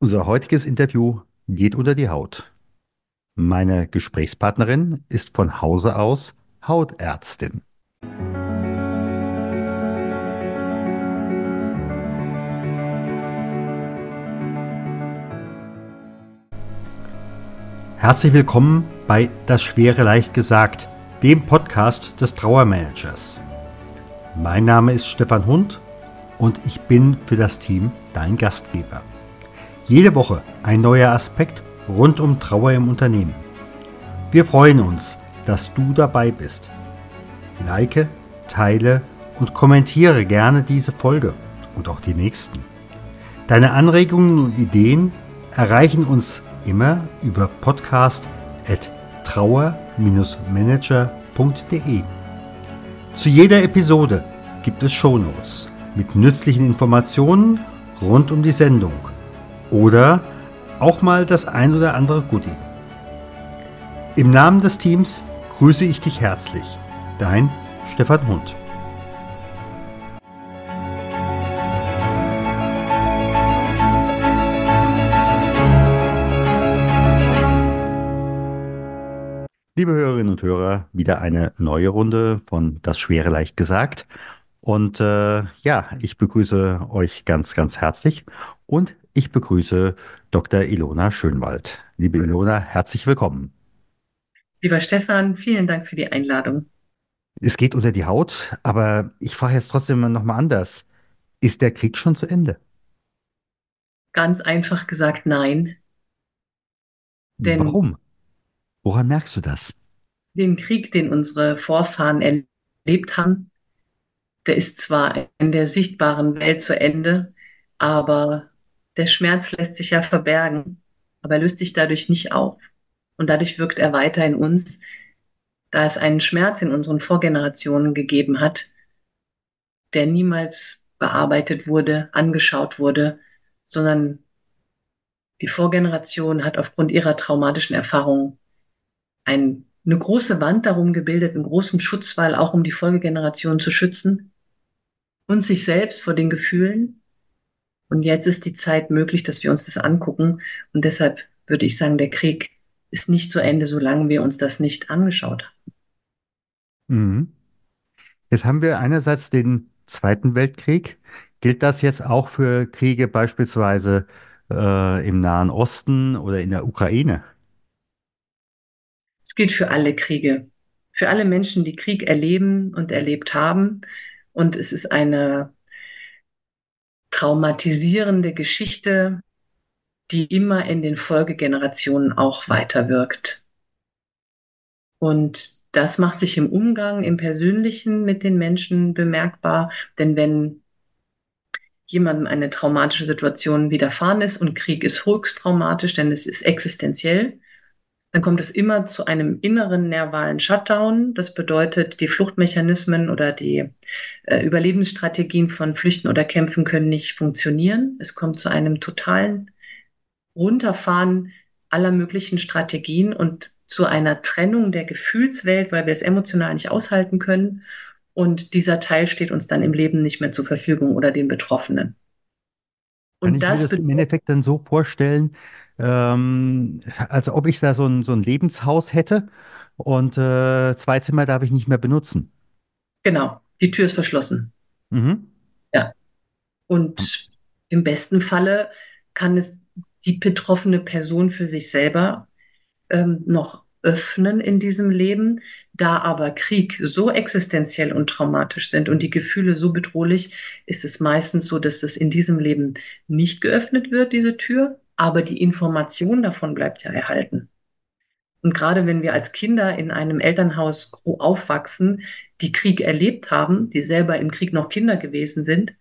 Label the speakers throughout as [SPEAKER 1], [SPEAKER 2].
[SPEAKER 1] Unser heutiges Interview geht unter die Haut. Meine Gesprächspartnerin ist von Hause aus Hautärztin. Herzlich willkommen bei Das Schwere leicht gesagt, dem Podcast des Trauermanagers. Mein Name ist Stefan Hund und ich bin für das Team dein Gastgeber. Jede Woche ein neuer Aspekt rund um Trauer im Unternehmen. Wir freuen uns, dass du dabei bist. Like, teile und kommentiere gerne diese Folge und auch die nächsten. Deine Anregungen und Ideen erreichen uns immer über podcast.trauer-manager.de. Zu jeder Episode gibt es Shownotes mit nützlichen Informationen rund um die Sendung oder auch mal das ein oder andere Goodie. Im Namen des Teams grüße ich dich herzlich. Dein Stefan Hund. Liebe Hörerinnen und Hörer, wieder eine neue Runde von Das Schwere leicht gesagt. Und äh, ja, ich begrüße euch ganz, ganz herzlich und ich begrüße Dr. Ilona Schönwald. Liebe Ilona, herzlich willkommen.
[SPEAKER 2] Lieber Stefan, vielen Dank für die Einladung.
[SPEAKER 1] Es geht unter die Haut, aber ich frage jetzt trotzdem nochmal anders. Ist der Krieg schon zu Ende?
[SPEAKER 2] Ganz einfach gesagt, nein.
[SPEAKER 1] Denn Warum? Woran merkst du das?
[SPEAKER 2] Den Krieg, den unsere Vorfahren erlebt haben, der ist zwar in der sichtbaren Welt zu Ende, aber der Schmerz lässt sich ja verbergen, aber er löst sich dadurch nicht auf. Und dadurch wirkt er weiter in uns, da es einen Schmerz in unseren Vorgenerationen gegeben hat, der niemals bearbeitet wurde, angeschaut wurde, sondern die Vorgeneration hat aufgrund ihrer traumatischen Erfahrungen ein, eine große Wand darum gebildet, einen großen Schutzwall, auch um die Folgegeneration zu schützen und sich selbst vor den Gefühlen, und jetzt ist die Zeit möglich, dass wir uns das angucken. Und deshalb würde ich sagen, der Krieg ist nicht zu Ende, solange wir uns das nicht angeschaut haben.
[SPEAKER 1] Mhm. Jetzt haben wir einerseits den Zweiten Weltkrieg. Gilt das jetzt auch für Kriege beispielsweise äh, im Nahen Osten oder in der Ukraine?
[SPEAKER 2] Es gilt für alle Kriege, für alle Menschen, die Krieg erleben und erlebt haben. Und es ist eine traumatisierende Geschichte, die immer in den Folgegenerationen auch weiterwirkt. Und das macht sich im Umgang, im Persönlichen mit den Menschen bemerkbar, denn wenn jemandem eine traumatische Situation widerfahren ist und Krieg ist höchst traumatisch, denn es ist existenziell, dann kommt es immer zu einem inneren nervalen Shutdown. Das bedeutet, die Fluchtmechanismen oder die äh, Überlebensstrategien von Flüchten oder Kämpfen können nicht funktionieren. Es kommt zu einem totalen Runterfahren aller möglichen Strategien und zu einer Trennung der Gefühlswelt, weil wir es emotional nicht aushalten können. Und dieser Teil steht uns dann im Leben nicht mehr zur Verfügung oder den Betroffenen.
[SPEAKER 1] Und Kann ich das mir das im Endeffekt dann so vorstellen, ähm, als ob ich da so ein, so ein Lebenshaus hätte und äh, zwei Zimmer darf ich nicht mehr benutzen.
[SPEAKER 2] Genau, die Tür ist verschlossen. Mhm. Ja. Und im besten Falle kann es die betroffene Person für sich selber ähm, noch öffnen in diesem Leben. Da aber Krieg so existenziell und traumatisch sind und die Gefühle so bedrohlich, ist es meistens so, dass es in diesem Leben nicht geöffnet wird, diese Tür, aber die Information davon bleibt ja erhalten. Und gerade wenn wir als Kinder in einem Elternhaus aufwachsen, die Krieg erlebt haben, die selber im Krieg noch Kinder gewesen sind,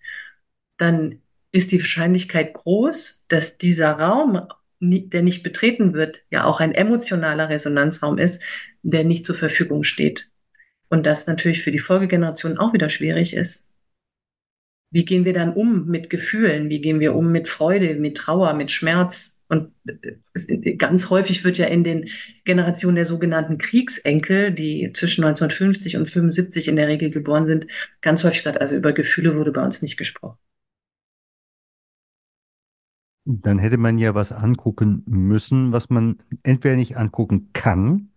[SPEAKER 2] dann ist die Wahrscheinlichkeit groß, dass dieser Raum, der nicht betreten wird, ja auch ein emotionaler Resonanzraum ist, der nicht zur Verfügung steht. Und das natürlich für die Folgegeneration auch wieder schwierig ist. Wie gehen wir dann um mit Gefühlen? Wie gehen wir um mit Freude, mit Trauer, mit Schmerz? Und äh, ganz häufig wird ja in den Generationen der sogenannten Kriegsenkel, die zwischen 1950 und 75 in der Regel geboren sind, ganz häufig gesagt, also über Gefühle wurde bei uns nicht gesprochen.
[SPEAKER 1] Dann hätte man ja was angucken müssen, was man entweder nicht angucken kann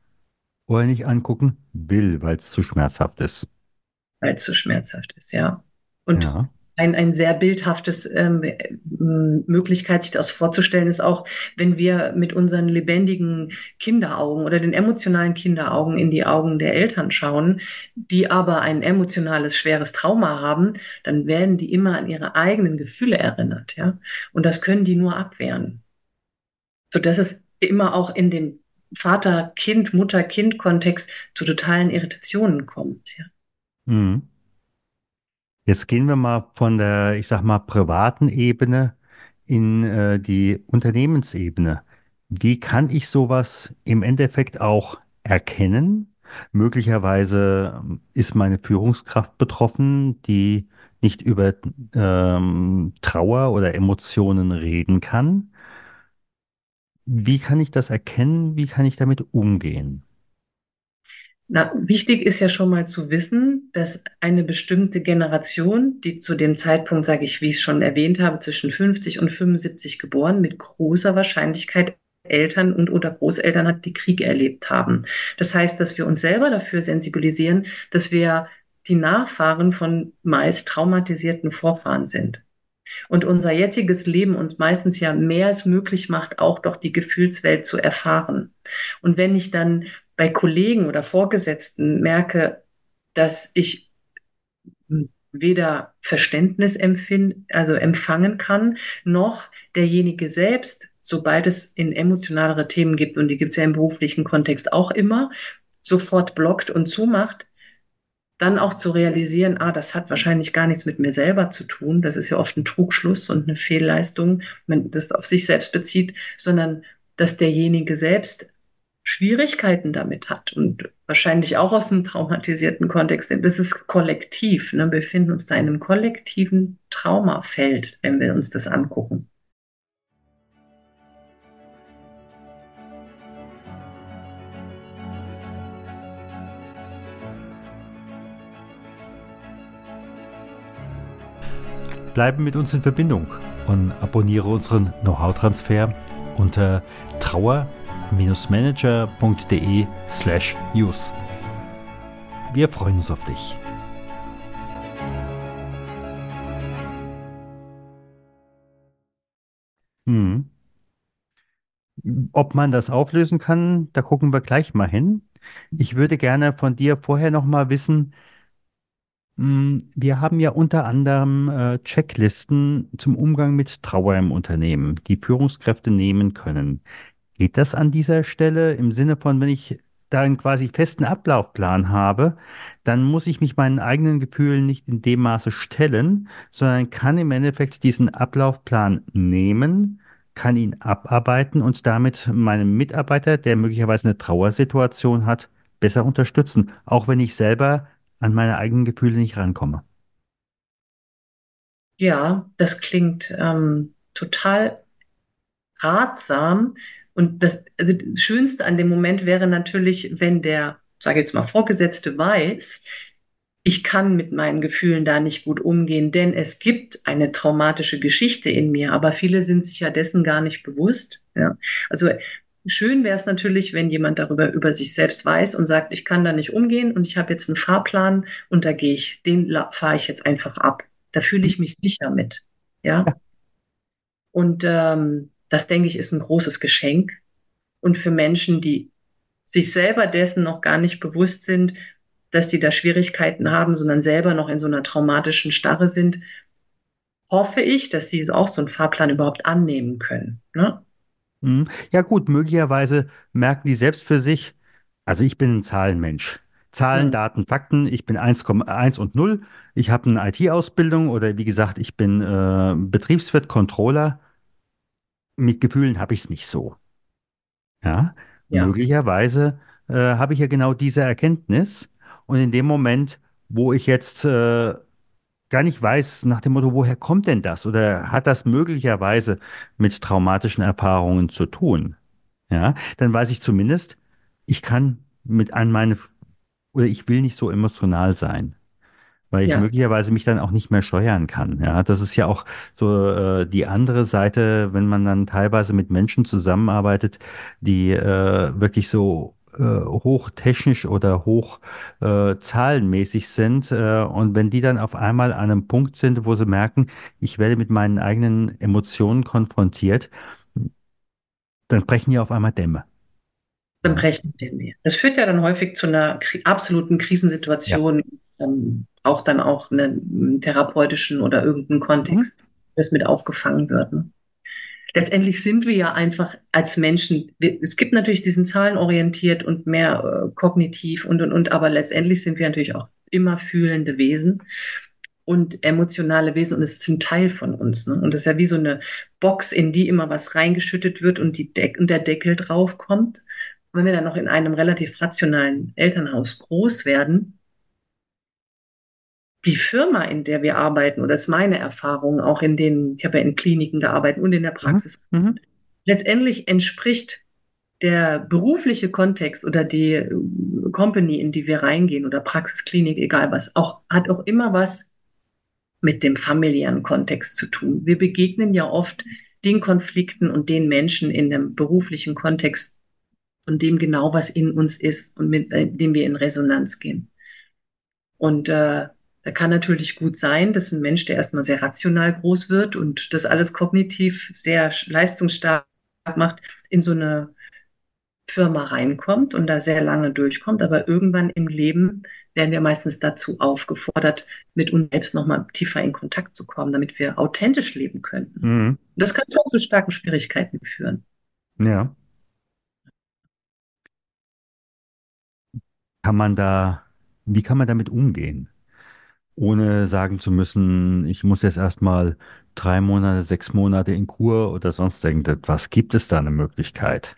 [SPEAKER 1] oder nicht angucken will, weil es zu schmerzhaft ist.
[SPEAKER 2] Weil es zu schmerzhaft ist, ja. Und ja ein, ein sehr bildhaftes ähm, Möglichkeit, sich das vorzustellen, ist auch, wenn wir mit unseren lebendigen Kinderaugen oder den emotionalen Kinderaugen in die Augen der Eltern schauen, die aber ein emotionales, schweres Trauma haben, dann werden die immer an ihre eigenen Gefühle erinnert, ja. Und das können die nur abwehren. Sodass es immer auch in dem Vater-Kind, Mutter-Kind-Kontext zu totalen Irritationen kommt, ja. Mhm.
[SPEAKER 1] Jetzt gehen wir mal von der, ich sag mal, privaten Ebene in äh, die Unternehmensebene. Wie kann ich sowas im Endeffekt auch erkennen? Möglicherweise ähm, ist meine Führungskraft betroffen, die nicht über ähm, Trauer oder Emotionen reden kann. Wie kann ich das erkennen? Wie kann ich damit umgehen?
[SPEAKER 2] Na, wichtig ist ja schon mal zu wissen, dass eine bestimmte Generation, die zu dem Zeitpunkt, sage ich, wie ich es schon erwähnt habe, zwischen 50 und 75 geboren, mit großer Wahrscheinlichkeit Eltern und oder Großeltern hat, die Krieg erlebt haben. Das heißt, dass wir uns selber dafür sensibilisieren, dass wir die Nachfahren von meist traumatisierten Vorfahren sind. Und unser jetziges Leben uns meistens ja mehr als möglich macht, auch doch die Gefühlswelt zu erfahren. Und wenn ich dann bei Kollegen oder Vorgesetzten merke, dass ich weder Verständnis empfinden, also empfangen kann, noch derjenige selbst, sobald es in emotionalere Themen gibt, und die gibt es ja im beruflichen Kontext auch immer, sofort blockt und zumacht, dann auch zu realisieren, ah, das hat wahrscheinlich gar nichts mit mir selber zu tun. Das ist ja oft ein Trugschluss und eine Fehlleistung, wenn das auf sich selbst bezieht, sondern dass derjenige selbst Schwierigkeiten damit hat und wahrscheinlich auch aus einem traumatisierten Kontext. Das ist kollektiv. Ne? Wir befinden uns da in einem kollektiven Traumafeld, wenn wir uns das angucken.
[SPEAKER 1] Bleibe mit uns in Verbindung und abonniere unseren Know-how-Transfer unter Trauer manager.de slash news. Wir freuen uns auf dich. Hm. Ob man das auflösen kann, da gucken wir gleich mal hin. Ich würde gerne von dir vorher noch mal wissen, hm, wir haben ja unter anderem äh, Checklisten zum Umgang mit Trauer im Unternehmen, die Führungskräfte nehmen können. Geht das an dieser Stelle im Sinne von, wenn ich da einen quasi festen Ablaufplan habe, dann muss ich mich meinen eigenen Gefühlen nicht in dem Maße stellen, sondern kann im Endeffekt diesen Ablaufplan nehmen, kann ihn abarbeiten und damit meinen Mitarbeiter, der möglicherweise eine Trauersituation hat, besser unterstützen, auch wenn ich selber an meine eigenen Gefühle nicht rankomme.
[SPEAKER 2] Ja, das klingt ähm, total ratsam. Und das, also das Schönste an dem Moment wäre natürlich, wenn der, sage jetzt mal, Vorgesetzte weiß, ich kann mit meinen Gefühlen da nicht gut umgehen, denn es gibt eine traumatische Geschichte in mir, aber viele sind sich ja dessen gar nicht bewusst. Ja. Also schön wäre es natürlich, wenn jemand darüber über sich selbst weiß und sagt, ich kann da nicht umgehen und ich habe jetzt einen Fahrplan und da gehe ich, den fahre ich jetzt einfach ab. Da fühle ich mich sicher mit. Ja. Und ähm, das denke ich ist ein großes Geschenk. Und für Menschen, die sich selber dessen noch gar nicht bewusst sind, dass sie da Schwierigkeiten haben, sondern selber noch in so einer traumatischen Starre sind, hoffe ich, dass sie auch so einen Fahrplan überhaupt annehmen können. Ne?
[SPEAKER 1] Mhm. Ja gut, möglicherweise merken die selbst für sich, also ich bin ein Zahlenmensch. Zahlen, mhm. Daten, Fakten, ich bin 1,1 und 0. Ich habe eine IT-Ausbildung oder wie gesagt, ich bin äh, Betriebswirt, Controller mit Gefühlen habe ich es nicht so. Ja, ja. möglicherweise äh, habe ich ja genau diese Erkenntnis und in dem Moment, wo ich jetzt äh, gar nicht weiß, nach dem Motto, woher kommt denn das? Oder hat das möglicherweise mit traumatischen Erfahrungen zu tun? Ja, dann weiß ich zumindest, ich kann mit an meine, oder ich will nicht so emotional sein. Weil ich ja. möglicherweise mich dann auch nicht mehr steuern kann. Ja, das ist ja auch so äh, die andere Seite, wenn man dann teilweise mit Menschen zusammenarbeitet, die äh, wirklich so äh, hochtechnisch oder hoch äh, zahlenmäßig sind äh, und wenn die dann auf einmal an einem Punkt sind, wo sie merken, ich werde mit meinen eigenen Emotionen konfrontiert, dann brechen ja auf einmal Dämme.
[SPEAKER 2] Dann brechen Dämme. Das führt ja dann häufig zu einer absoluten Krisensituation. Ja ähm, auch dann auch einen therapeutischen oder irgendeinen Kontext, mhm. das mit aufgefangen wird. Ne? Letztendlich sind wir ja einfach als Menschen, wir, es gibt natürlich diesen zahlenorientiert und mehr äh, kognitiv und, und, und, aber letztendlich sind wir natürlich auch immer fühlende Wesen und emotionale Wesen und es ist ein Teil von uns. Ne? Und das ist ja wie so eine Box, in die immer was reingeschüttet wird und, die Deck und der Deckel drauf kommt. wenn wir dann noch in einem relativ rationalen Elternhaus groß werden, die Firma, in der wir arbeiten, oder das ist meine Erfahrung, auch in den, ich habe ja in Kliniken gearbeitet und in der Praxis, mhm. mhm. letztendlich entspricht der berufliche Kontext oder die äh, Company, in die wir reingehen oder Praxisklinik, egal was, auch, hat auch immer was mit dem familiären Kontext zu tun. Wir begegnen ja oft den Konflikten und den Menschen in dem beruflichen Kontext und dem genau, was in uns ist und mit äh, dem wir in Resonanz gehen. Und äh, da kann natürlich gut sein, dass ein Mensch, der erstmal sehr rational groß wird und das alles kognitiv sehr leistungsstark macht, in so eine Firma reinkommt und da sehr lange durchkommt. Aber irgendwann im Leben werden wir meistens dazu aufgefordert, mit uns selbst nochmal tiefer in Kontakt zu kommen, damit wir authentisch leben können. Mhm. Das kann schon zu starken Schwierigkeiten führen.
[SPEAKER 1] Ja. Kann man da, wie kann man damit umgehen? Ohne sagen zu müssen, ich muss jetzt erstmal drei Monate, sechs Monate in Kur oder sonst irgendetwas. Gibt es da eine Möglichkeit?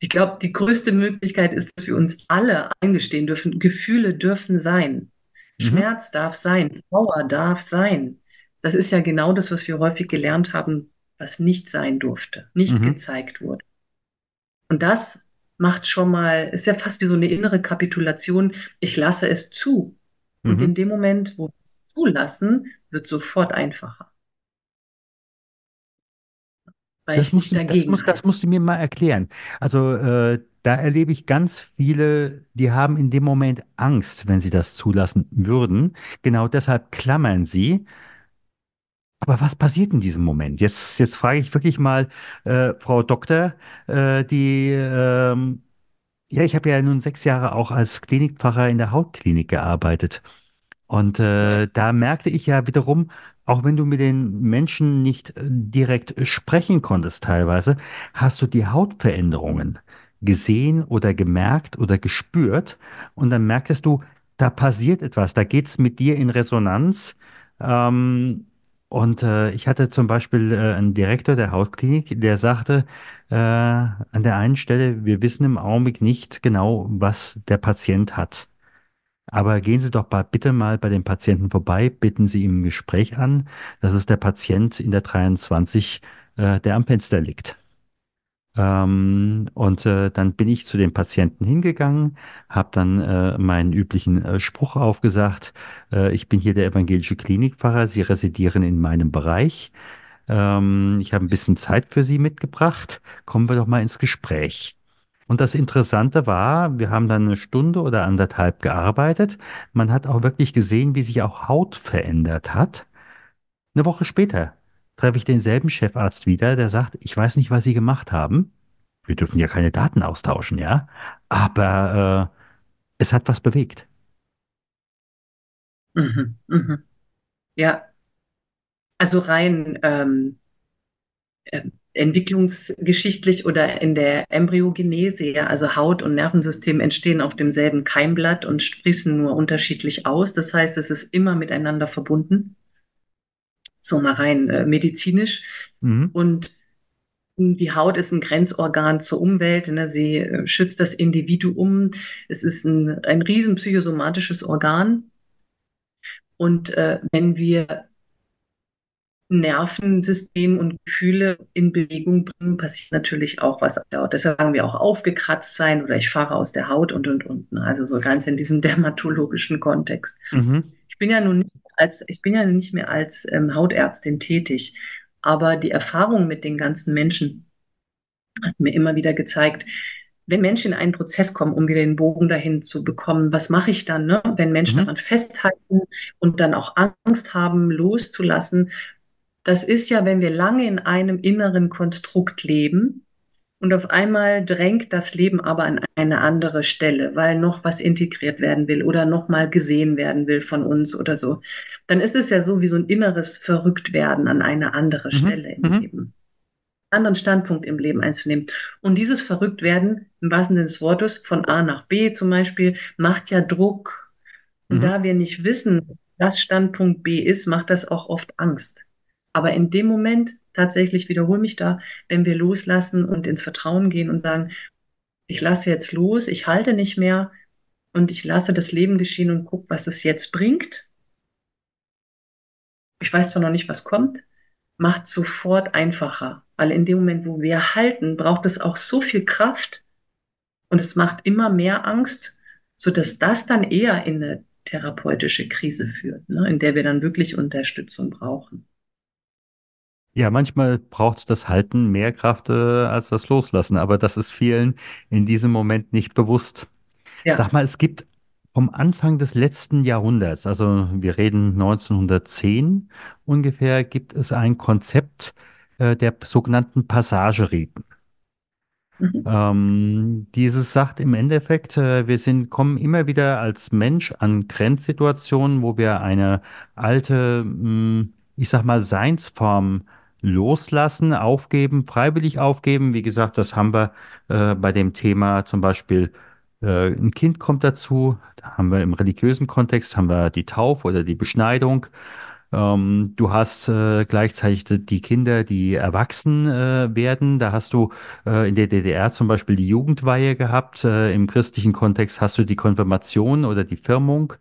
[SPEAKER 2] Ich glaube, die größte Möglichkeit ist, dass wir uns alle eingestehen dürfen, Gefühle dürfen sein. Mhm. Schmerz darf sein, Trauer darf sein. Das ist ja genau das, was wir häufig gelernt haben, was nicht sein durfte, nicht mhm. gezeigt wurde. Und das macht schon mal, ist ja fast wie so eine innere Kapitulation. Ich lasse es zu. Und mhm. in dem Moment, wo wir es zulassen, wird sofort einfacher.
[SPEAKER 1] Das, musst du, das, muss, das musst du mir mal erklären. Also äh, da erlebe ich ganz viele, die haben in dem Moment Angst, wenn sie das zulassen würden. Genau deshalb klammern sie. Aber was passiert in diesem Moment? Jetzt, jetzt frage ich wirklich mal äh, Frau Doktor, äh, die, ähm, ja, ich habe ja nun sechs Jahre auch als Klinikpfarrer in der Hautklinik gearbeitet. Und äh, da merkte ich ja wiederum, auch wenn du mit den Menschen nicht äh, direkt sprechen konntest teilweise, hast du die Hautveränderungen gesehen oder gemerkt oder gespürt. Und dann merktest du, da passiert etwas, da geht es mit dir in Resonanz. Ähm, und äh, ich hatte zum Beispiel äh, einen Direktor der Hautklinik, der sagte äh, an der einen Stelle, wir wissen im Augenblick nicht genau, was der Patient hat. Aber gehen Sie doch bitte mal bei dem Patienten vorbei, bitten Sie ihm ein Gespräch an. Das ist der Patient in der 23, äh, der am Fenster liegt. Ähm, und äh, dann bin ich zu dem Patienten hingegangen, habe dann äh, meinen üblichen äh, Spruch aufgesagt. Äh, ich bin hier der evangelische Klinikpfarrer, Sie residieren in meinem Bereich. Ähm, ich habe ein bisschen Zeit für Sie mitgebracht. Kommen wir doch mal ins Gespräch. Und das Interessante war, wir haben dann eine Stunde oder anderthalb gearbeitet. Man hat auch wirklich gesehen, wie sich auch Haut verändert hat. Eine Woche später treffe ich denselben Chefarzt wieder, der sagt, ich weiß nicht, was Sie gemacht haben. Wir dürfen ja keine Daten austauschen, ja. Aber äh, es hat was bewegt.
[SPEAKER 2] Mhm, mhm. Ja, also rein ähm, äh, entwicklungsgeschichtlich oder in der Embryogenese, ja, also Haut und Nervensystem entstehen auf demselben Keimblatt und sprießen nur unterschiedlich aus. Das heißt, es ist immer miteinander verbunden so mal rein äh, medizinisch. Mhm. Und die Haut ist ein Grenzorgan zur Umwelt. Ne? Sie äh, schützt das Individuum. Es ist ein, ein riesen psychosomatisches Organ. Und äh, wenn wir Nervensystem und Gefühle in Bewegung bringen, passiert natürlich auch was. Deshalb sagen wir auch aufgekratzt sein oder ich fahre aus der Haut und und und. Ne? Also so ganz in diesem dermatologischen Kontext. Mhm. Ich bin ja nun nicht als, ich bin ja nicht mehr als ähm, Hautärztin tätig, aber die Erfahrung mit den ganzen Menschen hat mir immer wieder gezeigt, wenn Menschen in einen Prozess kommen, um wieder den Bogen dahin zu bekommen, was mache ich dann, ne? wenn Menschen mhm. daran festhalten und dann auch Angst haben, loszulassen, das ist ja, wenn wir lange in einem inneren Konstrukt leben und auf einmal drängt das Leben aber an eine andere Stelle, weil noch was integriert werden will oder noch mal gesehen werden will von uns oder so. Dann ist es ja so wie so ein inneres Verrücktwerden an eine andere mhm. Stelle im mhm. Leben. Anderen Standpunkt im Leben einzunehmen. Und dieses Verrücktwerden, im wahrsten Sinne des Wortes, von A nach B zum Beispiel, macht ja Druck. Und mhm. da wir nicht wissen, was Standpunkt B ist, macht das auch oft Angst. Aber in dem Moment, tatsächlich wiederhole mich da, wenn wir loslassen und ins Vertrauen gehen und sagen, ich lasse jetzt los, ich halte nicht mehr und ich lasse das Leben geschehen und gucke, was es jetzt bringt. Ich weiß zwar noch nicht, was kommt, macht sofort einfacher, weil in dem Moment, wo wir halten, braucht es auch so viel Kraft und es macht immer mehr Angst, so dass das dann eher in eine therapeutische Krise führt, ne, in der wir dann wirklich Unterstützung brauchen.
[SPEAKER 1] Ja, manchmal braucht es das Halten mehr Kraft äh, als das Loslassen, aber das ist vielen in diesem Moment nicht bewusst. Ja. Sag mal, es gibt vom Anfang des letzten Jahrhunderts, also wir reden 1910 ungefähr, gibt es ein Konzept äh, der sogenannten Passageriten. Mhm. Ähm, dieses sagt im Endeffekt, äh, wir sind, kommen immer wieder als Mensch an Grenzsituationen, wo wir eine alte, mh, hm, ich sag mal, Seinsform loslassen, aufgeben, freiwillig aufgeben. Wie gesagt, das haben wir äh, bei dem Thema zum Beispiel, äh, ein Kind kommt dazu, da haben wir im religiösen Kontext, haben wir die Taufe oder die Beschneidung. Ähm, du hast äh, gleichzeitig die Kinder, die erwachsen äh, werden. Da hast du äh, in der DDR zum Beispiel die Jugendweihe gehabt. Äh, Im christlichen Kontext hast du die Konfirmation oder die Firmung.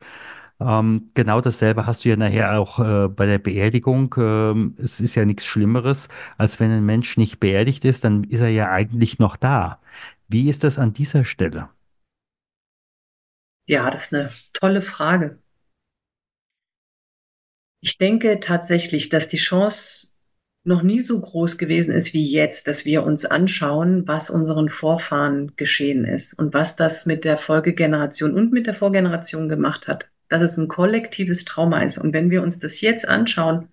[SPEAKER 1] Ähm, genau dasselbe hast du ja nachher auch äh, bei der Beerdigung. Ähm, es ist ja nichts Schlimmeres, als wenn ein Mensch nicht beerdigt ist, dann ist er ja eigentlich noch da. Wie ist das an dieser Stelle?
[SPEAKER 2] Ja, das ist eine tolle Frage. Ich denke tatsächlich, dass die Chance noch nie so groß gewesen ist wie jetzt, dass wir uns anschauen, was unseren Vorfahren geschehen ist und was das mit der Folgegeneration und mit der Vorgeneration gemacht hat dass es ein kollektives Trauma ist. Und wenn wir uns das jetzt anschauen,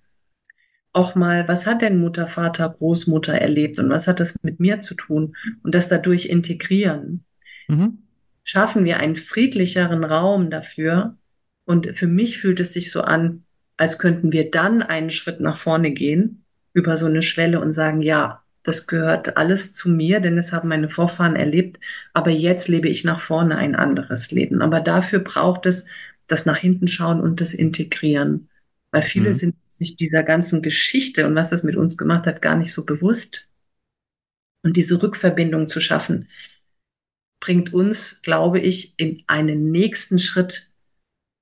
[SPEAKER 2] auch mal, was hat denn Mutter, Vater, Großmutter erlebt und was hat das mit mir zu tun und das dadurch integrieren, mhm. schaffen wir einen friedlicheren Raum dafür. Und für mich fühlt es sich so an, als könnten wir dann einen Schritt nach vorne gehen über so eine Schwelle und sagen, ja, das gehört alles zu mir, denn es haben meine Vorfahren erlebt, aber jetzt lebe ich nach vorne ein anderes Leben. Aber dafür braucht es das nach hinten schauen und das integrieren. Weil viele mhm. sind sich dieser ganzen Geschichte und was das mit uns gemacht hat, gar nicht so bewusst. Und diese Rückverbindung zu schaffen, bringt uns, glaube ich, in einen nächsten Schritt,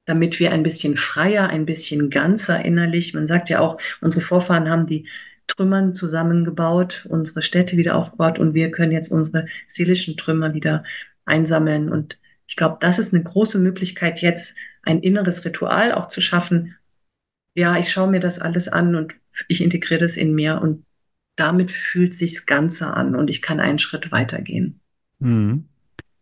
[SPEAKER 2] damit wir ein bisschen freier, ein bisschen ganzer innerlich. Man sagt ja auch, unsere Vorfahren haben die Trümmern zusammengebaut, unsere Städte wieder aufgebaut und wir können jetzt unsere seelischen Trümmer wieder einsammeln. Und ich glaube, das ist eine große Möglichkeit jetzt, ein inneres Ritual auch zu schaffen. Ja, ich schaue mir das alles an und ich integriere das in mir und damit fühlt sich's Ganze an und ich kann einen Schritt weitergehen.
[SPEAKER 1] Mhm.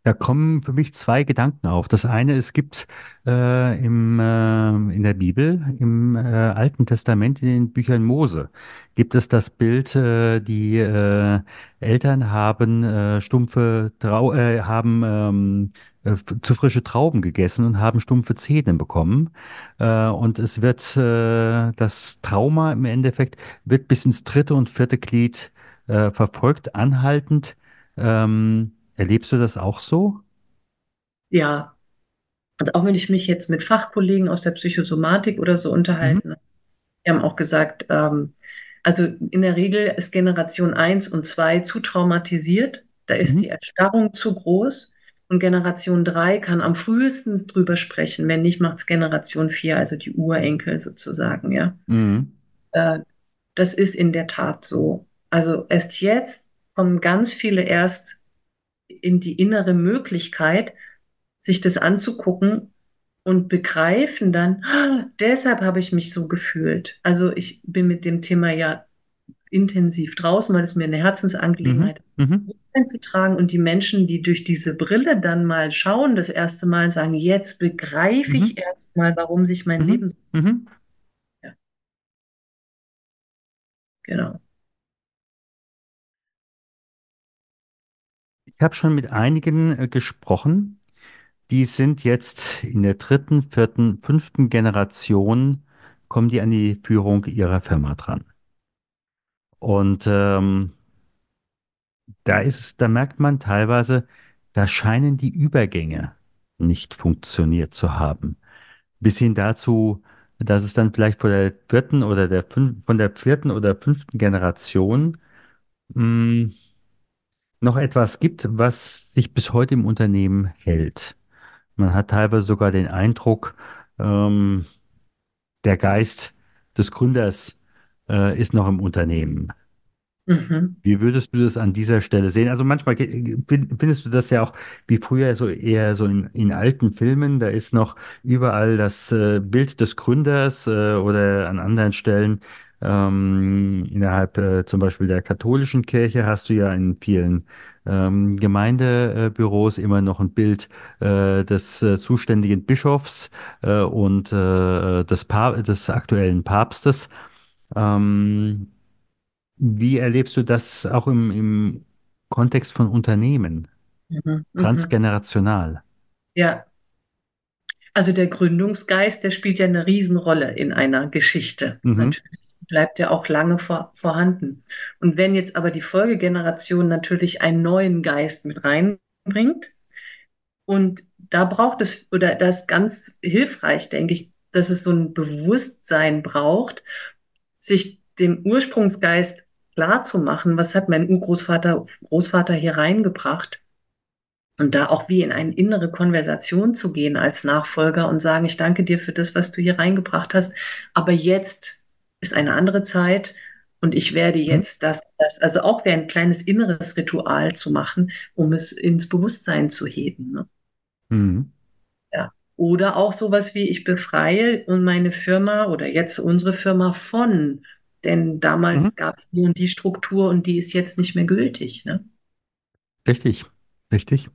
[SPEAKER 1] Da kommen für mich zwei Gedanken auf. Das eine, es gibt äh, im, äh, in der Bibel, im äh, Alten Testament, in den Büchern Mose, gibt es das Bild, äh, die äh, Eltern haben äh, stumpfe, Trau äh, haben ähm, äh, zu frische Trauben gegessen und haben stumpfe Zähne bekommen. Äh, und es wird äh, das Trauma im Endeffekt wird bis ins dritte und vierte Glied äh, verfolgt, anhaltend. Ähm, Erlebst du das auch so?
[SPEAKER 2] Ja. Und auch wenn ich mich jetzt mit Fachkollegen aus der Psychosomatik oder so unterhalte, mhm. die haben auch gesagt, ähm, also in der Regel ist Generation 1 und 2 zu traumatisiert. Da ist mhm. die Erstarrung zu groß. Und Generation 3 kann am frühesten drüber sprechen. Wenn nicht, macht es Generation 4, also die Urenkel sozusagen, ja. Mhm. Äh, das ist in der Tat so. Also erst jetzt kommen ganz viele erst in die innere Möglichkeit, sich das anzugucken und begreifen dann, ah, deshalb habe ich mich so gefühlt. Also ich bin mit dem Thema ja intensiv draußen, weil es mir eine Herzensangelegenheit mhm. ist, mhm. einzutragen. Und die Menschen, die durch diese Brille dann mal schauen, das erste Mal sagen, jetzt begreife mhm. ich erst mal, warum sich mein mhm. Leben so. Mhm. Ja. Genau.
[SPEAKER 1] Ich habe schon mit einigen äh, gesprochen, die sind jetzt in der dritten, vierten, fünften Generation, kommen die an die Führung ihrer Firma dran. Und ähm, da ist da merkt man teilweise, da scheinen die Übergänge nicht funktioniert zu haben. Bis hin dazu, dass es dann vielleicht von der vierten oder der fünf, von der vierten oder fünften Generation mh, hm, noch etwas gibt, was sich bis heute im Unternehmen hält. Man hat teilweise sogar den Eindruck, ähm, der Geist des Gründers äh, ist noch im Unternehmen. Mhm. Wie würdest du das an dieser Stelle sehen? Also manchmal findest du das ja auch wie früher so eher so in, in alten Filmen, da ist noch überall das äh, Bild des Gründers äh, oder an anderen Stellen ähm, innerhalb äh, zum Beispiel der katholischen Kirche hast du ja in vielen ähm, Gemeindebüros immer noch ein Bild äh, des äh, zuständigen Bischofs äh, und äh, des, pa des aktuellen Papstes. Ähm, wie erlebst du das auch im, im Kontext von Unternehmen? Mhm, mhm. Transgenerational.
[SPEAKER 2] Ja. Also der Gründungsgeist, der spielt ja eine Riesenrolle in einer Geschichte. Mhm. Natürlich bleibt ja auch lange vor, vorhanden. Und wenn jetzt aber die Folgegeneration natürlich einen neuen Geist mit reinbringt, und da braucht es, oder das ist ganz hilfreich, denke ich, dass es so ein Bewusstsein braucht, sich dem Ursprungsgeist klar zu machen, was hat mein Urgroßvater, Großvater hier reingebracht und da auch wie in eine innere Konversation zu gehen als Nachfolger und sagen, ich danke dir für das, was du hier reingebracht hast, aber jetzt ist eine andere Zeit und ich werde mhm. jetzt das, das, also auch wie ein kleines inneres Ritual zu machen, um es ins Bewusstsein zu heben. Ne? Mhm. Ja. Oder auch sowas wie, ich befreie und meine Firma oder jetzt unsere Firma von denn damals mhm. gab es die und die Struktur und die ist jetzt nicht mehr gültig. Ne?
[SPEAKER 1] Richtig, richtig.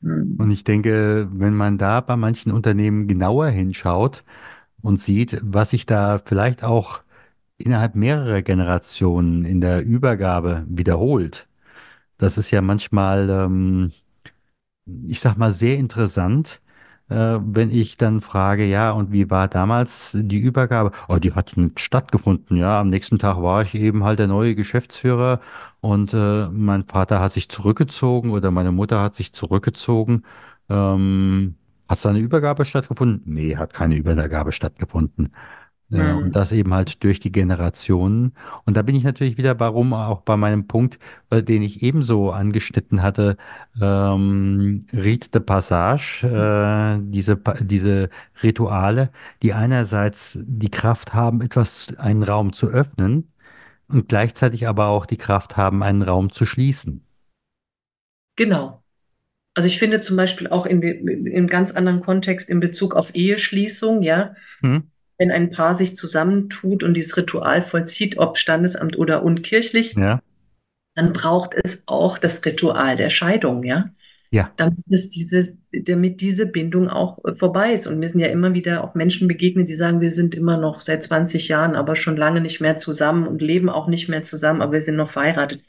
[SPEAKER 1] Mhm. Und ich denke, wenn man da bei manchen Unternehmen genauer hinschaut und sieht, was sich da vielleicht auch innerhalb mehrerer Generationen in der Übergabe wiederholt, das ist ja manchmal, ähm, ich sag mal, sehr interessant, äh, wenn ich dann frage, ja, und wie war damals die Übergabe? Oh, die hat nicht stattgefunden, ja. Am nächsten Tag war ich eben halt der neue Geschäftsführer und äh, mein Vater hat sich zurückgezogen oder meine Mutter hat sich zurückgezogen. Ähm, hat es eine Übergabe stattgefunden? Nee, hat keine Übergabe stattgefunden. Ja, und das eben halt durch die Generationen. Und da bin ich natürlich wieder, warum auch bei meinem Punkt, den ich ebenso angeschnitten hatte, ähm, Rite de Passage, äh, diese, diese Rituale, die einerseits die Kraft haben, etwas, einen Raum zu öffnen und gleichzeitig aber auch die Kraft haben, einen Raum zu schließen.
[SPEAKER 2] Genau. Also ich finde zum Beispiel auch in dem, im ganz anderen Kontext in Bezug auf Eheschließung, ja, hm wenn ein Paar sich zusammentut und dieses Ritual vollzieht, ob Standesamt oder unkirchlich, ja. dann braucht es auch das Ritual der Scheidung, ja. Ja. Damit, es dieses, damit diese Bindung auch äh, vorbei ist. Und mir sind ja immer wieder auch Menschen begegnet, die sagen, wir sind immer noch seit 20 Jahren, aber schon lange nicht mehr zusammen und leben auch nicht mehr zusammen, aber wir sind noch verheiratet.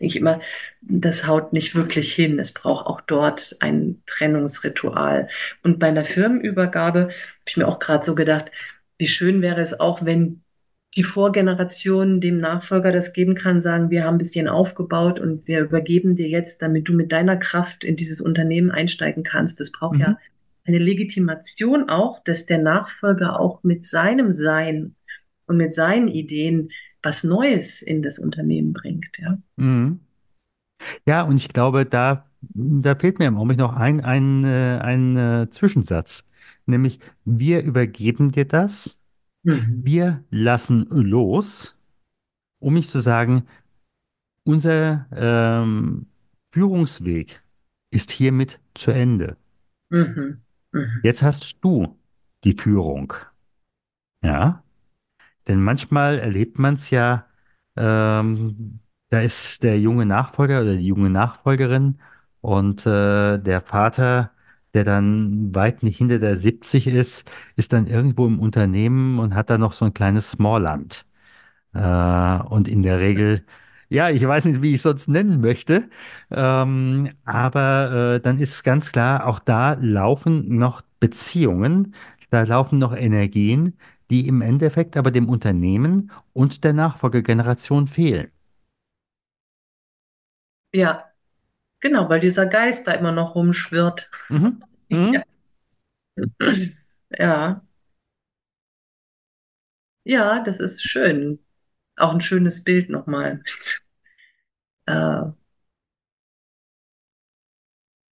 [SPEAKER 2] Denke ich immer, das haut nicht wirklich hin. Es braucht auch dort ein Trennungsritual. Und bei einer Firmenübergabe habe ich mir auch gerade so gedacht, wie schön wäre es auch, wenn die Vorgeneration dem Nachfolger das geben kann, sagen, wir haben ein bisschen aufgebaut und wir übergeben dir jetzt, damit du mit deiner Kraft in dieses Unternehmen einsteigen kannst. Das braucht mhm. ja eine Legitimation auch, dass der Nachfolger auch mit seinem Sein und mit seinen Ideen was Neues in das Unternehmen bringt. Ja,
[SPEAKER 1] mhm. ja und ich glaube, da, da fehlt mir im Augenblick noch ein, ein, äh, ein, ein äh, Zwischensatz. Nämlich, wir übergeben dir das, mhm. wir lassen los um nicht zu sagen, unser ähm, Führungsweg ist hiermit zu Ende.
[SPEAKER 2] Mhm. Mhm.
[SPEAKER 1] Jetzt hast du die Führung. Ja, denn manchmal erlebt man es ja, ähm, da ist der junge Nachfolger oder die junge Nachfolgerin und äh, der Vater, der dann weit nicht hinter der 70 ist, ist dann irgendwo im Unternehmen und hat da noch so ein kleines Smallland. Äh, und in der Regel, ja, ich weiß nicht, wie ich es sonst nennen möchte, ähm, aber äh, dann ist ganz klar, auch da laufen noch Beziehungen, da laufen noch Energien, die im Endeffekt aber dem Unternehmen und der Nachfolgegeneration fehlen.
[SPEAKER 2] Ja, genau, weil dieser Geist da immer noch rumschwirrt.
[SPEAKER 1] Mhm.
[SPEAKER 2] Ja.
[SPEAKER 1] Mhm.
[SPEAKER 2] Ja, ja, das ist schön. Auch ein schönes Bild nochmal. Äh,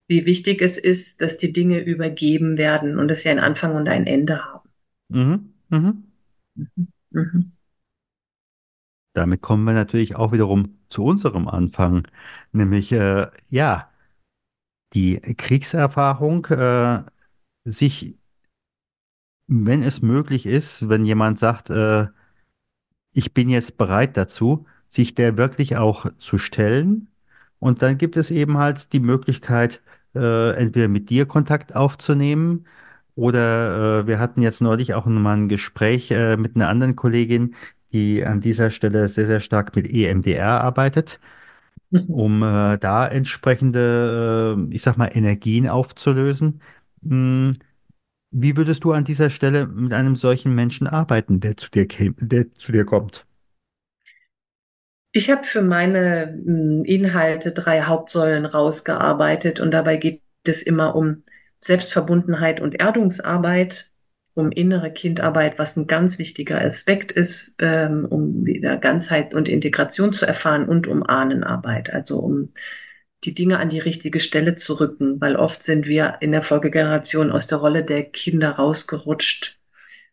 [SPEAKER 2] wie wichtig es ist, dass die Dinge übergeben werden und dass sie einen Anfang und ein Ende haben.
[SPEAKER 1] Mhm. Mhm.
[SPEAKER 2] Mhm.
[SPEAKER 1] Damit kommen wir natürlich auch wiederum zu unserem Anfang, nämlich äh, ja, die Kriegserfahrung, äh, sich wenn es möglich ist, wenn jemand sagt, äh, ich bin jetzt bereit dazu, sich der wirklich auch zu stellen. Und dann gibt es eben halt die Möglichkeit, äh, entweder mit dir Kontakt aufzunehmen oder äh, wir hatten jetzt neulich auch mal ein Gespräch äh, mit einer anderen Kollegin, die an dieser Stelle sehr, sehr stark mit EMDR arbeitet, um äh, da entsprechende, äh, ich sag mal, Energien aufzulösen. Mm, wie würdest du an dieser Stelle mit einem solchen Menschen arbeiten, der zu dir käme, der zu dir kommt?
[SPEAKER 2] Ich habe für meine mh, Inhalte drei Hauptsäulen rausgearbeitet und dabei geht es immer um Selbstverbundenheit und Erdungsarbeit, um innere Kindarbeit, was ein ganz wichtiger Aspekt ist, ähm, um wieder Ganzheit und Integration zu erfahren und um Ahnenarbeit, also um die Dinge an die richtige Stelle zu rücken, weil oft sind wir in der Folgegeneration aus der Rolle der Kinder rausgerutscht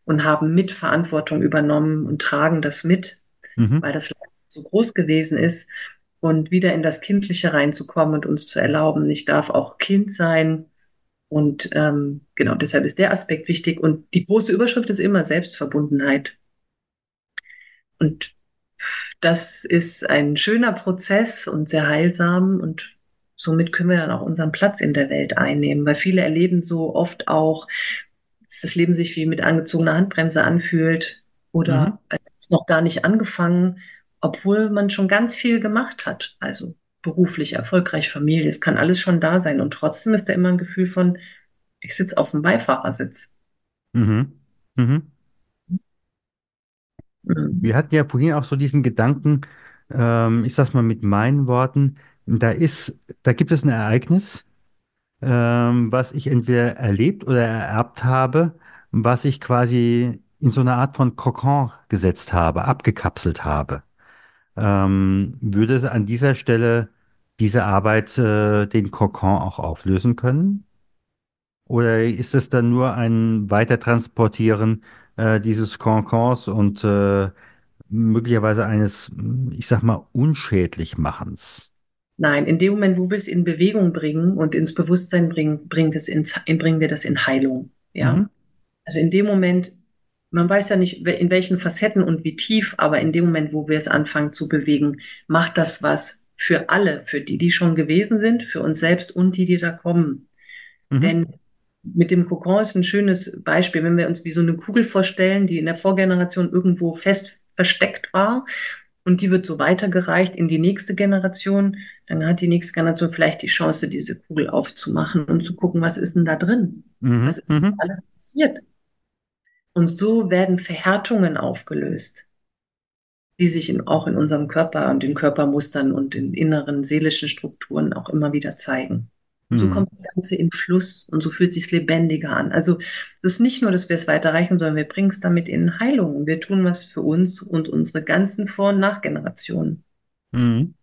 [SPEAKER 2] und haben Mitverantwortung übernommen und tragen das mit,
[SPEAKER 1] Mhm.
[SPEAKER 2] weil das so groß gewesen ist und wieder in das Kindliche reinzukommen und uns zu erlauben, ich darf auch Kind sein. Und ähm, genau, deshalb ist der Aspekt wichtig. Und die große Überschrift ist immer Selbstverbundenheit. Und das ist ein schöner Prozess und sehr heilsam und somit können wir dann auch unseren Platz in der Welt einnehmen, weil viele erleben so oft auch, dass das Leben sich wie mit angezogener Handbremse anfühlt
[SPEAKER 1] Mhm.
[SPEAKER 2] oder als es noch gar nicht angefangen, obwohl man schon ganz viel gemacht hat. Also beruflich, erfolgreich, Familie, es kann alles schon da sein und trotzdem ist da immer ein Gefühl von, ich sitze auf dem Beifahrersitz.
[SPEAKER 1] Mhm. Mhm.
[SPEAKER 2] Mhm.
[SPEAKER 1] Wir hatten ja vorhin auch so diesen Gedanken, ähm, ich sag's mal mit meinen Worten, da ist, da gibt es ein Ereignis, ähm, was ich entweder erlebt oder ererbt habe, was ich quasi in so eine Art von Kokon gesetzt habe, abgekapselt habe. Ähm, würde es an dieser Stelle diese Arbeit äh, den Kokon auch auflösen können? Oder ist es dann nur ein Weitertransportieren äh, dieses Kokons und äh, möglicherweise eines, ich sag mal, Unschädlichmachens?
[SPEAKER 2] Nein, in dem Moment, wo wir es in Bewegung bringen und ins Bewusstsein bringen, bringen ins, bringen wir das in Heilung.
[SPEAKER 1] Mhm.
[SPEAKER 2] Ja. Also in dem Moment, man weiß ja nicht, in welchen Facetten und wie tief, aber in dem Moment, wo wir es anfangen zu bewegen, macht das was für alle, für die, die schon gewesen sind, für uns selbst und die, die da kommen.
[SPEAKER 1] Mhm.
[SPEAKER 2] Denn mit dem Kokon ist ein schönes Beispiel, wenn wir uns wie so eine Kugel vorstellen, die in der Vorgeneration irgendwo fest versteckt war und die wird so weitergereicht in die nächste Generation, dann hat die nächste Generation vielleicht die Chance, diese Kugel aufzumachen und zu gucken, was ist denn da drin?
[SPEAKER 1] Mhm.
[SPEAKER 2] Was ist
[SPEAKER 1] Mhm.
[SPEAKER 2] alles passiert? Und so werden Verhärtungen aufgelöst, die sich in, auch in unserem Körper und den Körpermustern und in inneren seelischen Strukturen auch immer wieder zeigen. Und so
[SPEAKER 1] Mhm.
[SPEAKER 2] kommt das Ganze in Fluss und so fühlt es sich lebendiger an. Also das ist nicht nur, dass wir es weiterreichen, sondern wir bringen es damit in Heilung. Wir tun was für uns und unsere ganzen Vor- und Nachgenerationen.
[SPEAKER 1] Mhm.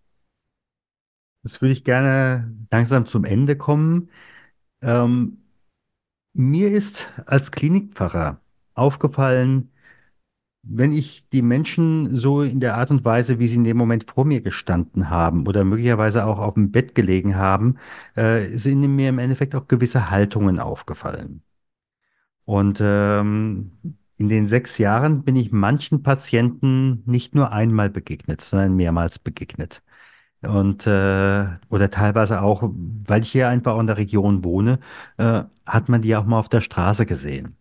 [SPEAKER 1] Das würde ich gerne langsam zum Ende kommen. Ähm, mir ist als Klinikpfarrer aufgefallen, wenn ich die Menschen so in der Art und Weise, wie sie in dem Moment vor mir gestanden haben oder möglicherweise auch auf dem Bett gelegen haben, äh, sind mir im Endeffekt auch gewisse Haltungen aufgefallen. Und ähm, in den sechs Jahren bin ich manchen Patienten nicht nur einmal begegnet, sondern mehrmals begegnet. Und äh, oder teilweise auch, weil ich hier einfach auch in der Region wohne, äh, hat man die auch mal auf der Straße gesehen.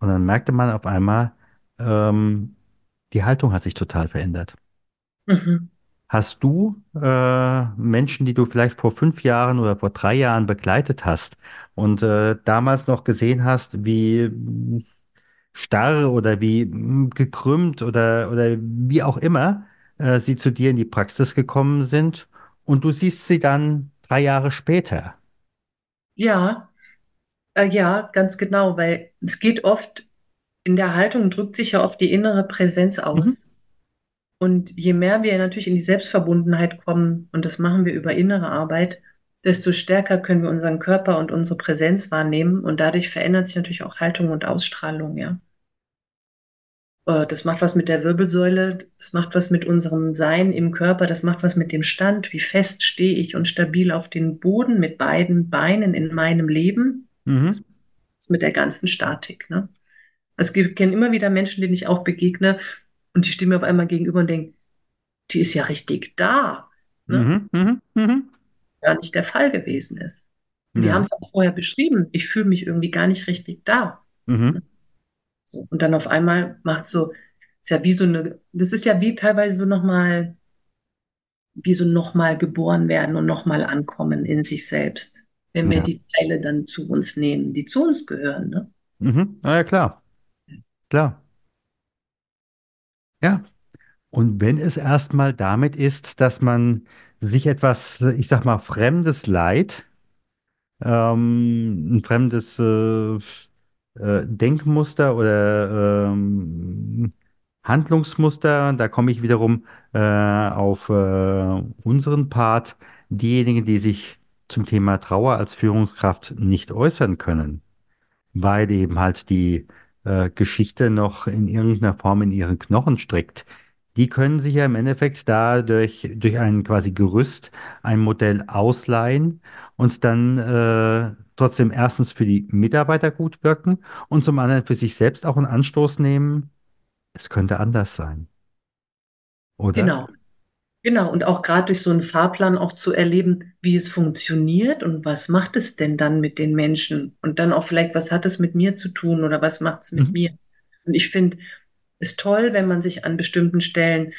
[SPEAKER 1] Und dann merkte man auf einmal, ähm, die Haltung hat sich total verändert. Mhm. Hast du äh, Menschen, die du vielleicht vor fünf Jahren oder vor drei Jahren begleitet hast und äh, damals noch gesehen hast, wie starr oder wie mm, gekrümmt oder, oder wie auch immer äh, sie zu dir in die Praxis gekommen sind und du siehst sie dann drei Jahre später?
[SPEAKER 2] Ja, äh, ja, ganz genau, weil es geht oft in der Haltung drückt sich ja oft die innere Präsenz aus. Mhm. Und je mehr wir natürlich in die Selbstverbundenheit kommen, und das machen wir über innere Arbeit, desto stärker können wir unseren Körper und unsere Präsenz wahrnehmen. Und dadurch verändert sich natürlich auch Haltung und Ausstrahlung, ja. Äh, das macht was mit der Wirbelsäule, das macht was mit unserem Sein im Körper, das macht was mit dem Stand, wie fest stehe ich und stabil auf den Boden mit beiden Beinen in meinem Leben. Mhm. Das ist mit der ganzen Statik. Ne? Es gibt, kenne immer wieder Menschen, denen ich auch begegne und die stehen mir auf einmal gegenüber und denken, die ist ja richtig da. Ne? Mhm, mh, mh. Ja, nicht der Fall gewesen ist. Und ja. die haben es auch vorher beschrieben. Ich fühle mich irgendwie gar nicht richtig da. Mhm. So, und dann auf einmal macht so, ist ja wie so eine, das ist ja wie teilweise so nochmal, wie so nochmal geboren werden und nochmal ankommen in sich selbst, wenn wir ja. die Teile dann zu uns nehmen, die zu uns gehören. Ne?
[SPEAKER 1] Mhm. Ah, ja, klar. Klar. Ja. Und wenn es erstmal damit ist, dass man sich etwas, ich sag mal, fremdes Leid, ähm, ein fremdes äh, äh, Denkmuster oder ähm, Handlungsmuster, da komme ich wiederum äh, auf äh, unseren Part, diejenigen, die sich zum Thema Trauer als Führungskraft nicht äußern können, weil eben halt die äh, Geschichte noch in irgendeiner Form in ihren Knochen steckt, die können sich ja im Endeffekt da durch, durch ein quasi Gerüst ein Modell ausleihen und dann äh, trotzdem erstens für die Mitarbeiter gut wirken und zum anderen für sich selbst auch einen Anstoß nehmen, es könnte anders sein. Oder?
[SPEAKER 2] Genau. Genau, und auch gerade durch so einen Fahrplan auch zu erleben, wie es funktioniert und was macht es denn dann mit den Menschen und dann auch vielleicht, was hat es mit mir zu tun oder was macht es mit mhm. mir. Und ich finde es toll, wenn man sich an bestimmten Stellen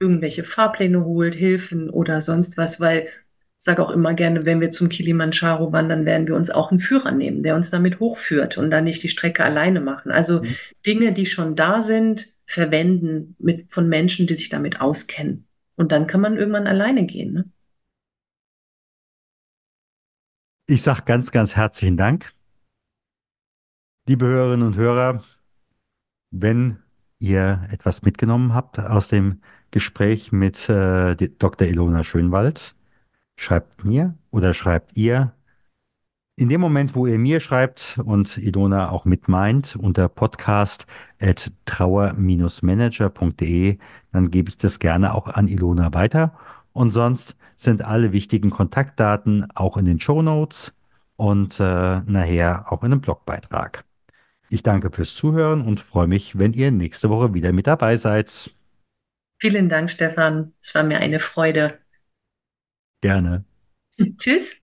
[SPEAKER 2] irgendwelche Fahrpläne holt, Hilfen oder sonst was, weil ich sage auch immer gerne, wenn wir zum Kilimanjaro wandern, werden wir uns auch einen Führer nehmen, der uns damit hochführt und dann nicht die Strecke alleine machen. Also mhm. Dinge, die schon da sind, verwenden mit, von Menschen, die sich damit auskennen. Und dann kann man irgendwann alleine gehen. Ne?
[SPEAKER 1] Ich sage ganz, ganz herzlichen Dank. Liebe Hörerinnen und Hörer, wenn ihr etwas mitgenommen habt aus dem Gespräch mit äh, Dr. Ilona Schönwald, schreibt mir oder schreibt ihr in dem Moment, wo ihr mir schreibt und Ilona auch mit meint, unter podcast at trauer-manager.de, dann gebe ich das gerne auch an Ilona weiter. Und sonst sind alle wichtigen Kontaktdaten auch in den Show Notes und äh, nachher auch in einem Blogbeitrag. Ich danke fürs Zuhören und freue mich, wenn ihr nächste Woche wieder mit dabei seid.
[SPEAKER 2] Vielen Dank, Stefan. Es war mir eine Freude.
[SPEAKER 1] Gerne.
[SPEAKER 2] Tschüss.